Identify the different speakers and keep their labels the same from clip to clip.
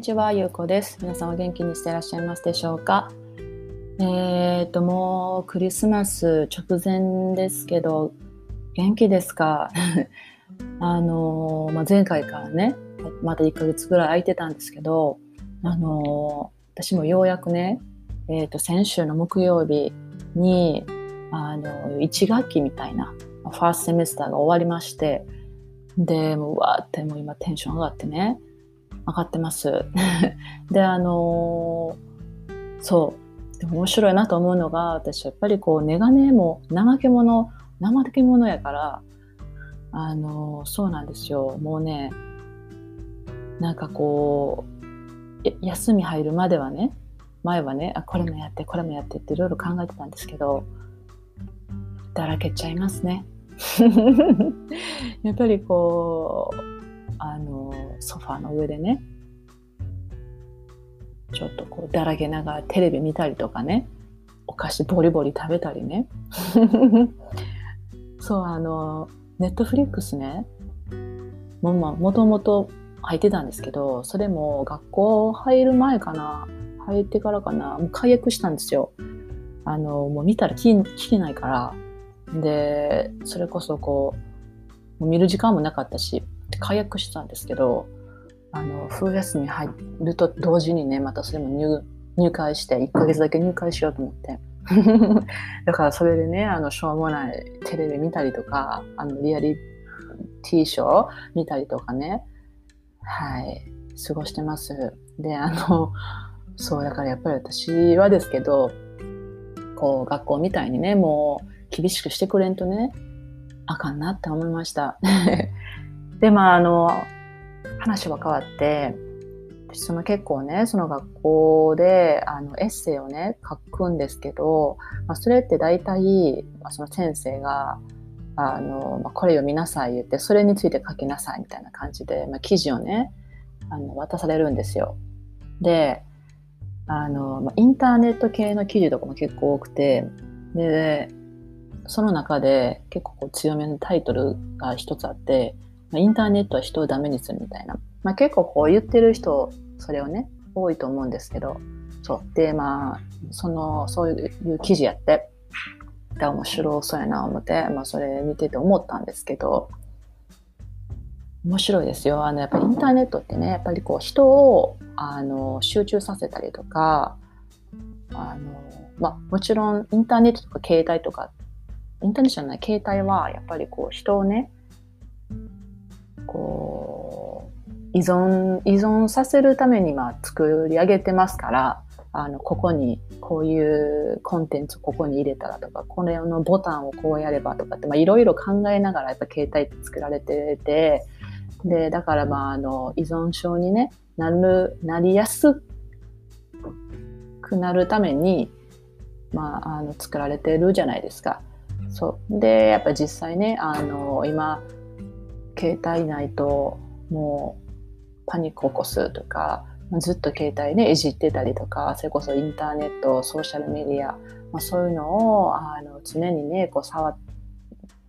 Speaker 1: にちは、ゆうこです。皆さんお元気にしていらっしゃいますでしょうか？えっ、と、もうクリスマス直前ですけど、元気ですか？あのまあ、前回からね、また1ヶ月ぐらい空いてたんですけど、あの私もようやくね、えっ、と、先週の木曜日に、あの、1学期みたいな、ファーストセメスターが終わりまして、で、もうわーってもう今テンション上がってね、上がってます。で、あのー、そう。面白いなと思うのが、私やっぱりこう、ネガネも怠け者、怠け者やから、あのー、そうなんですよ。もうね、なんかこう、休み入るまではね、前はね、あ、これもやって、これもやってっていろいろ考えてたんですけど、だらけちゃいますね。やっぱりこう、あのソファーの上でねちょっとこうだらけながらテレビ見たりとかね。お菓子ボリボリ食べたりね。そうあのネットフリックスね。ももともと入ってたんですけどそれも学校入る前かな。入ってからかな。もう解約したんですよ。あのもう見たら聞聞けないから。でそれこそこう見る時間もなかったし解約したんですけどあの冬休み入ると同時にねまたそれも入入会して1ヶ月だけ入会しようと思って。だからそれでねあのしょうもないテレビ見たりとかあのリアリティーショー見たりとかねはい過ごしてます。であのそうだからやっぱり私はですけどこう学校みたいにねもう厳しくしてくれんとねあかんなって思いました。で、まあ、あの、話は変わって、その結構ね、その学校で、あの、エッセイをね、書くんですけど、まあ、それって大体、まあ、その先生が、あの、まあ、これ読みなさい言って、それについて書きなさいみたいな感じで、まあ、記事をね、あの、渡されるんですよ。で、あの、まあ、インターネット系の記事とかも結構多くて、で、その中で結構こう強めのタイトルが一つあって、インターネットは人をダメにするみたいな、まあ、結構こう言ってる人それをね多いと思うんですけど。そう。でまあそのそういう記事やって面白そうやな思って、まあ、それ見てて思ったんですけど。面白いですよ。あのやっぱりインターネットってねやっぱりこう人をあの集中させたりとかあの、まあ、もちろんインターネットとか携帯とかインターネットじゃない携帯はやっぱりこう人をねこう依存依存させるためにまあ作り上げてますからあのここにこういうコンテンツここに入れたらとかこれのボタンをこうやればとかっていろいろ考えながらやっぱ携帯って作られててでだからまああの依存症に、ね、なるなりやすくなるために、まあ、あの作られてるじゃないですか。そうでやっぱ実際ねあの今携帯ないともうパニック起こすとかずっと携帯ねいじってたりとかそれこそインターネットソーシャルメディア、まあ、そういうのをあの常にねこう触っ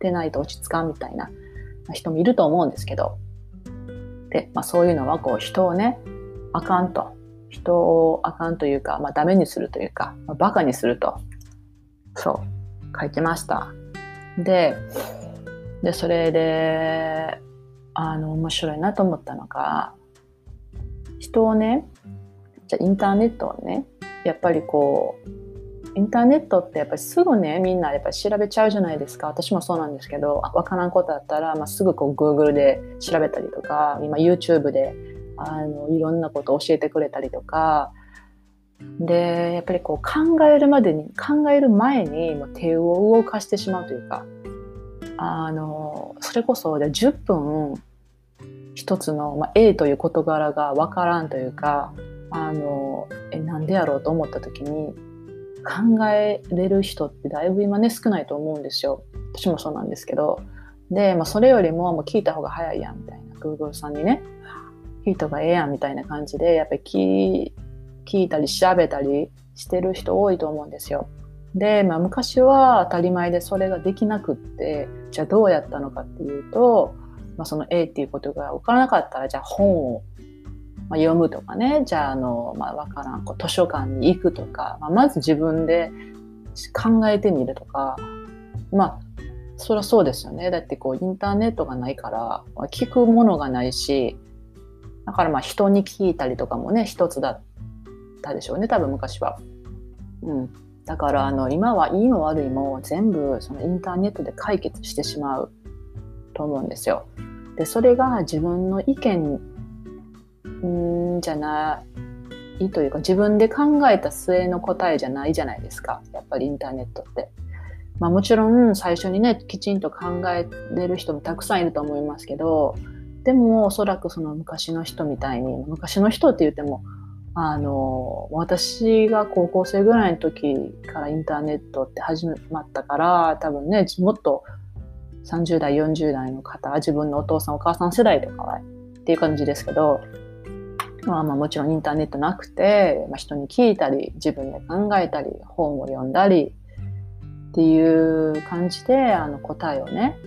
Speaker 1: てないと落ち着かんみたいな人もいると思うんですけど。で、まあ、そういうのはこう人をねあかんと。人をあかんというか、まあ、ダメにするというか、まあ、バカにすると。そう。書いてました。ででそれであの面白いなと思ったのが人をねじゃインターネットをねやっぱりこうインターネットってやっぱりすぐねみんなやっぱ調べちゃうじゃないですか。私もそうなんですけど分からんことだったら、まあ、すぐこう Google で調べたりとか今 YouTube であのいろんなことを教えてくれたりとか。でやっぱりこう考えるまでに考える前にもう手を動かしてしまうというかあのそれこそで10分一つの、まあ、A という事柄が分からんというかあのえなんでやろうと思った時に考えれる人ってだいぶ今ね少ないと思うんですよ。私もそうなんですけど。で、まあ、それよりももう聞いた方が早いやんみたいな。Google さんにね。聞いた方がええやんみたいな感じでやっぱり聞聞いたり調べたりしてる人多いと思うんですよ。で、まあ、昔は当たり前でそれができなくってじゃあどうやったのかっていうと、まあ、その A っていうことが分からなかったらじゃあ本をまあ、読むとかね。じゃああの、まあ、分からん。こう図書館に行くとか、まあ、まず自分で考えてみるとか。まあそりゃそうですよね。だってこうインターネットがないから聞くものがないしだからまあ人に聞いたりとかもね一つだったでしょうね。多分昔は。うん、だからあの今はいいも悪いも全部そのインターネットで解決してしまうと思うんですよ。でそれが自分の意見んじゃないというか自分で考えた末の答えじゃないじゃないですかやっぱりインターネットって。まあ、もちろん最初にねきちんと考えれる人もたくさんいると思いますけどでもおそらくその昔の人みたいに昔の人って言ってもあの私が高校生ぐらいの時からインターネットって始まったから多分ねもっと30代40代の方自分のお父さんお母さん世代とかはっていう感じですけどまあ、まあもちろんインターネットなくて、まあ、人に聞いたり自分で考えたり本を読んだりっていう感じであの答えをね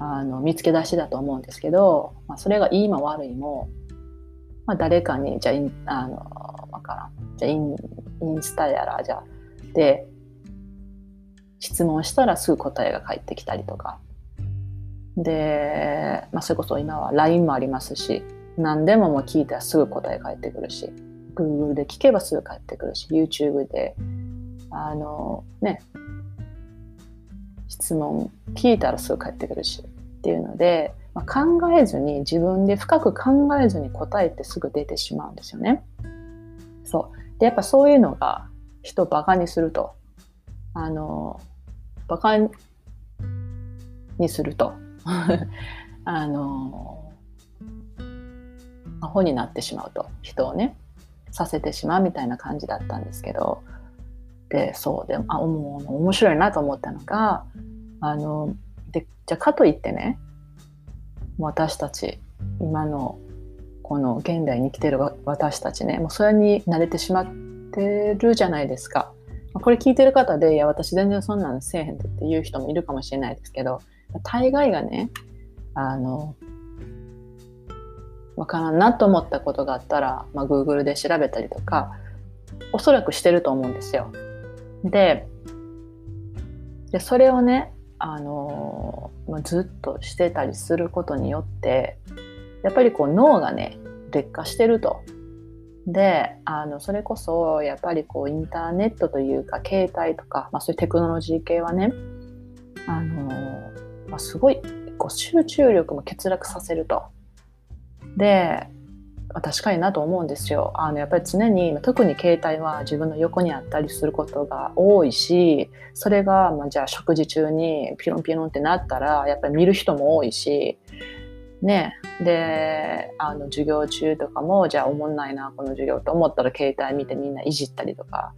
Speaker 1: あの見つけ出しだと思うんですけど、まあ、それがいいも悪いも、まあ、誰かにじゃああのわからん。じゃあインインスタやらじゃで質問したらすぐ答えが返ってきたりとか。で、まあ、それこそ今は LINE もありますし何でももう聞いたらすぐ答え返ってくるし Google で聞けばすぐ返ってくるし YouTube であのね質問聞いたらすぐ返ってくるしっていうので、まあ、考えずに自分で深く考えずに答えてすぐ出てしまうんですよね。そう。でやっぱそういうのが人をバカにすると。あのバカにすると。あのアホになってしまうと。人をねさせてしまうみたいな感じだったんですけど。でそう。であもう面白いなと思ったのがあのでじゃあかといってね私たち今のこの現代に生きてる私たちねもうそれに慣れてしまってるじゃないですか。これ聞いてる方でいや私全然そんなんせえへんっていう人もいるかもしれないですけど大概がねあのわからんなと思ったことがあったら、まあ、Google で調べたりとかおそらくしてると思うんですよ。ででそれをねあの、まあ、ずっとしてたりすることによってやっぱりこう脳がね劣化してると。であのそれこそやっぱりこうインターネットというか携帯とか、まあ、そういうテクノロジー系はねあの、まあ、すごいこう集中力も欠落させると。で確かになと思うんですよ。あのやっぱり常に特に携帯は自分の横にあったりすることが多いしそれが、まあ、じゃあ食事中にピロンピロンってなったらやっぱり見る人も多いしね。であの授業中とかもじゃあおもんないなこの授業と思ったら携帯見てみんないじったりとか。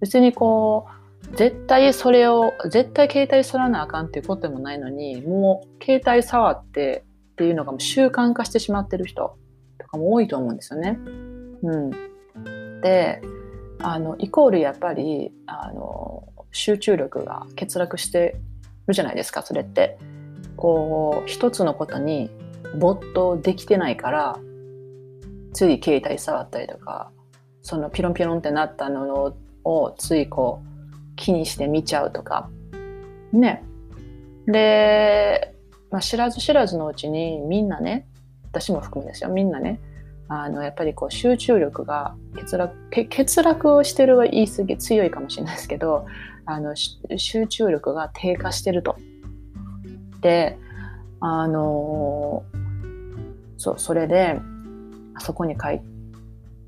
Speaker 1: 別にこう絶対それを絶対携帯触らなあかんっていうことでもないのにもう携帯触ってっていうのがもう習慣化してしまってる人。とかも多いと思うんですよね。うん、であのイコールやっぱりあの集中力が欠落してるじゃないですかそれって。こう一つのことに没頭できてないからつい携帯触ったりとかそのピロンピロンってなったのをついこう気にして見ちゃうとかねでまあ、知らず知らずのうちにみんなね私も含めですよみんなねあのやっぱりこう集中力が欠落欠落をしてるは言い過ぎ強いかもしれないですけどあの集中力が低下してると。であのそうそれであそこに書い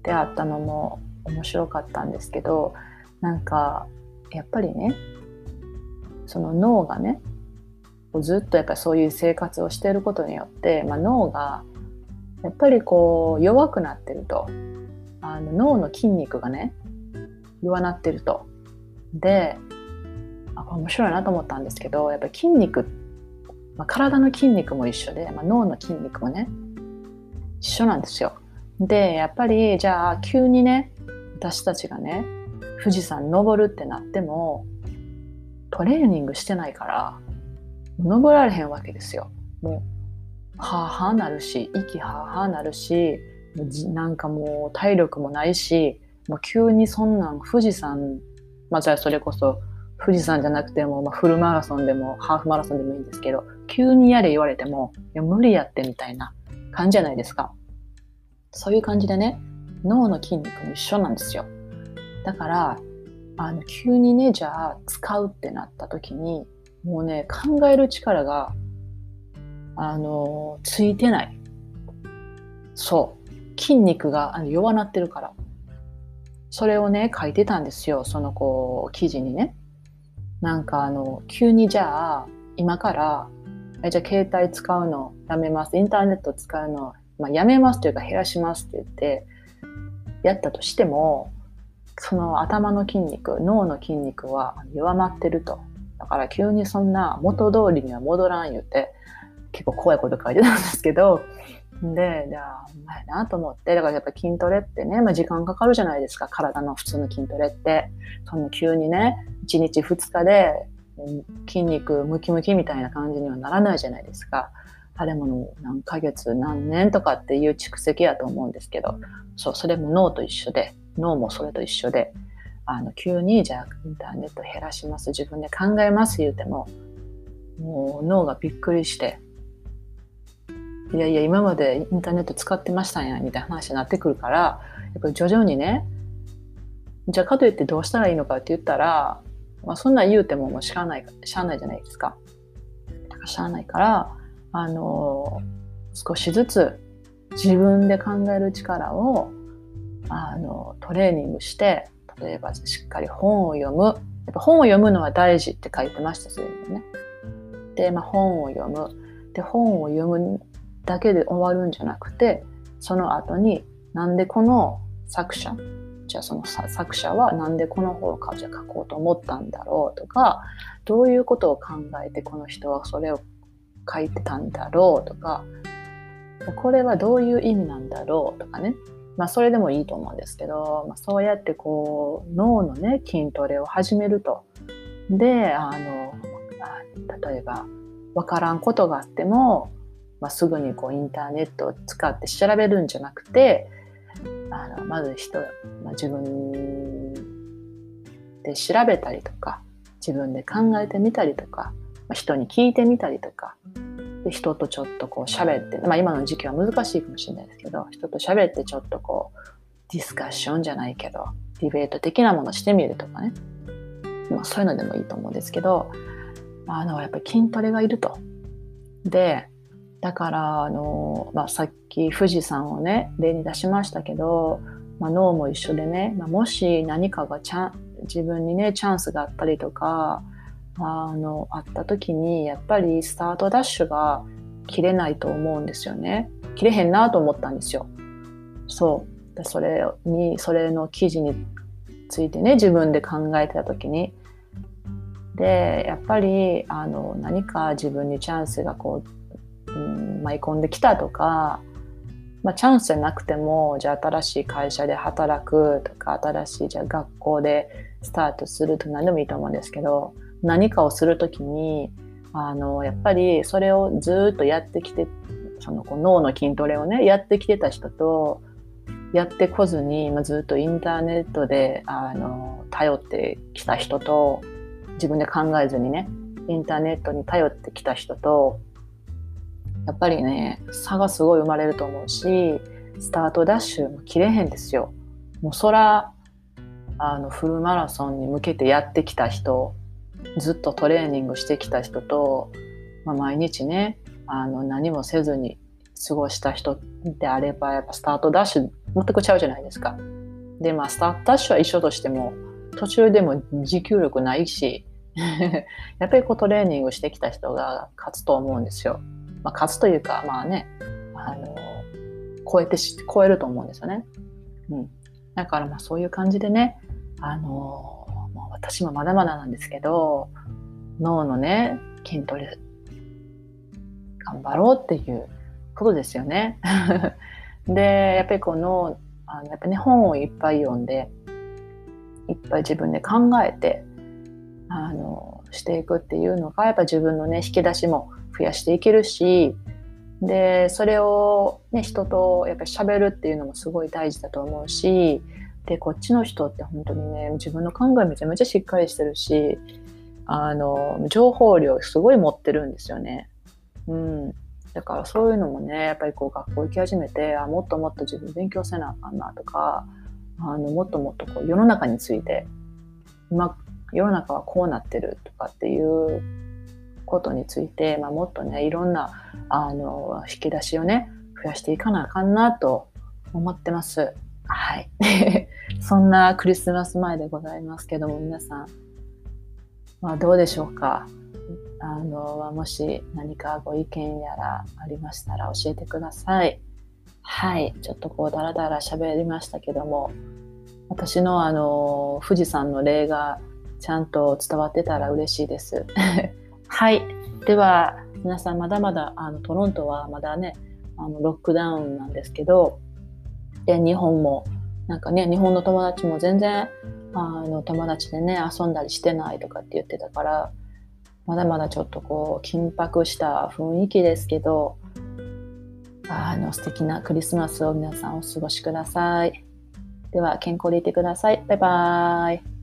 Speaker 1: てあったのも面白かったんですけどなんかやっぱりねその脳がねずっとやっぱりそういう生活をしていることによって、まあ、脳がやっぱりこう弱くなってるとあの脳の筋肉がね弱なってるとであこれ面白いなと思ったんですけどやっぱり筋肉、まあ、体の筋肉も一緒で、まあ、脳の筋肉もね一緒なんですよでやっぱりじゃあ急にね私たちがね富士山登るってなってもトレーニングしてないから登られへんわけですよ。もはあはあなるし息はあはあなるしなんかもう体力もないしもう急にそんなん富士山まあじゃあそれこそ富士山じゃなくても、まあ、フルマラソンでもハーフマラソンでもいいんですけど急にやれ言われてもいや無理やってみたいな感じじゃないですか。そういう感じでね脳の筋肉も一緒なんですよ。だからあの急にねじゃあ使うってなった時にもうね考える力があのついてない。そう。筋肉が弱なってるから。それをね書いてたんですよ。そのこう記事にね。なんかあの急にじゃあ今からえじゃあ携帯使うのやめます。インターネット使うの、まあ、やめますというか減らしますって言ってやったとしてもその頭の筋肉脳の筋肉は弱まってると。だから急にそんな元通りには戻らん言うて結構怖いこと書いてたんですけど。でじゃあうまいなと思って。だからやっぱ筋トレってね、まあ、時間かかるじゃないですか。体の普通の筋トレって。その急にね1日2日で筋肉ムキムキみたいな感じにはならないじゃないですか。あれも何ヶ月何年とかっていう蓄積やと思うんですけど。そうそれも脳と一緒で。脳もそれと一緒で。あの急にじゃあインターネット減らします。自分で考えます言うてももう脳がびっくりして。いやいや今までインターネット使ってましたんやみたいな話になってくるからやっぱ徐々にねじゃあかといってどうしたらいいのかって言ったら、まあ、そんな言うてももうしゃあないしゃあないじゃないですか。だからしゃあないからあの少しずつ自分で考える力をあのトレーニングして例えばしっかり本を読むやっぱ本を読むのは大事って書いてましたそういうのね。で、まあ、本を読むで本を読むだけで終わるんじゃなくてその後になんでこの作者じゃあその作者はなんでこの本をじゃ書こうと思ったんだろうとかどういうことを考えてこの人はそれを書いてたんだろうとかこれはどういう意味なんだろうとかね。まあそれでもいいと思うんですけど、まあ、そうやってこう脳のね筋トレを始めると。であの例えば分からんことがあってもまあ、すぐにこうインターネットを使って調べるんじゃなくてあのまず人、まあ、自分で調べたりとか自分で考えてみたりとか、まあ、人に聞いてみたりとかで人とちょっとこう喋って、まあ、今の時期は難しいかもしれないですけど人と喋ってちょっとこうディスカッションじゃないけどディベート的なものしてみるとかね、まあ、そういうのでもいいと思うんですけどあのやっぱり筋トレがいると。でだからあの、まあ、さっき富士山をね例に出しましたけど、まあ、脳も一緒でね、まあ、もし何かがチャン自分にねチャンスがあったりとかあのあった時にやっぱりスタートダッシュが切れないと思うんですよね。切れへんなと思ったんですよ。そう。それにそれの記事についてね自分で考えてた時に。でやっぱりあの何か自分にチャンスがこう、舞い込んできたとか、まあ、チャンスじゃなくてもじゃあ新しい会社で働くとか新しいじゃあ学校でスタートすると何でもいいと思うんですけど何かをする時にあのやっぱりそれをずっとやってきてそのこう脳の筋トレをねやってきてた人とやってこずに、まあ、ずっとインターネットであの頼ってきた人と自分で考えずにねインターネットに頼ってきた人とやっぱりね差がすごい生まれると思うしスタートダッシュも切れへんですよ。もうそらあのフルマラソンに向けてやってきた人ずっとトレーニングしてきた人と、まあ、毎日ねあの何もせずに過ごした人であればやっぱスタートダッシュ全くちゃうじゃないですか。でまあスタートダッシュは一緒としても途中でも持久力ないし やっぱりこうトレーニングしてきた人が勝つと思うんですよ。まあ、勝つというか、まあね、あの、超えてし、超えると思うんですよね。うん。だからまあそういう感じでね、あの、まあ、私もまだまだなんですけど、脳のね、筋トレ、頑張ろうっていうことですよね。で、やっぱりこう脳、あのやっぱね、本をいっぱい読んで、いっぱい自分で考えて、あの、していくっていうのが、やっぱ自分のね、引き出しも増やしていけるしで、それをね、人とやっぱり喋るっていうのもすごい大事だと思うし、で、こっちの人って本当にね、自分の考えめちゃめちゃしっかりしてるし、あの、情報量すごい持ってるんですよね。うん。だからそういうのもね、やっぱりこう学校行き始めて、あ、もっともっと自分勉強せなあかんなとか、あの、もっともっとこう世の中について、今、世の中はこうなってるとかっていうことについて、まあ、もっとね、いろんな、あの、引き出しをね、増やしていかなあかんなと思ってます。はい。そんなクリスマス前でございますけども、皆さん、まあ、どうでしょうか？あの、もし何かご意見やらありましたら教えてください。はい。ちょっとこう、だらだら喋りましたけども、私のあの、富士山の例がちゃんと伝わってたら嬉しいです。はい。では、皆さんまだまだ、あの、トロントはまだね、あの、ロックダウンなんですけど、で、日本も、なんかね、日本の友達も全然、あの、友達でね、遊んだりしてないとかって言ってたから、まだまだちょっとこう、緊迫した雰囲気ですけど、あの、素敵なクリスマスを皆さんお過ごしください。では、健康でいてください。バイバーイ。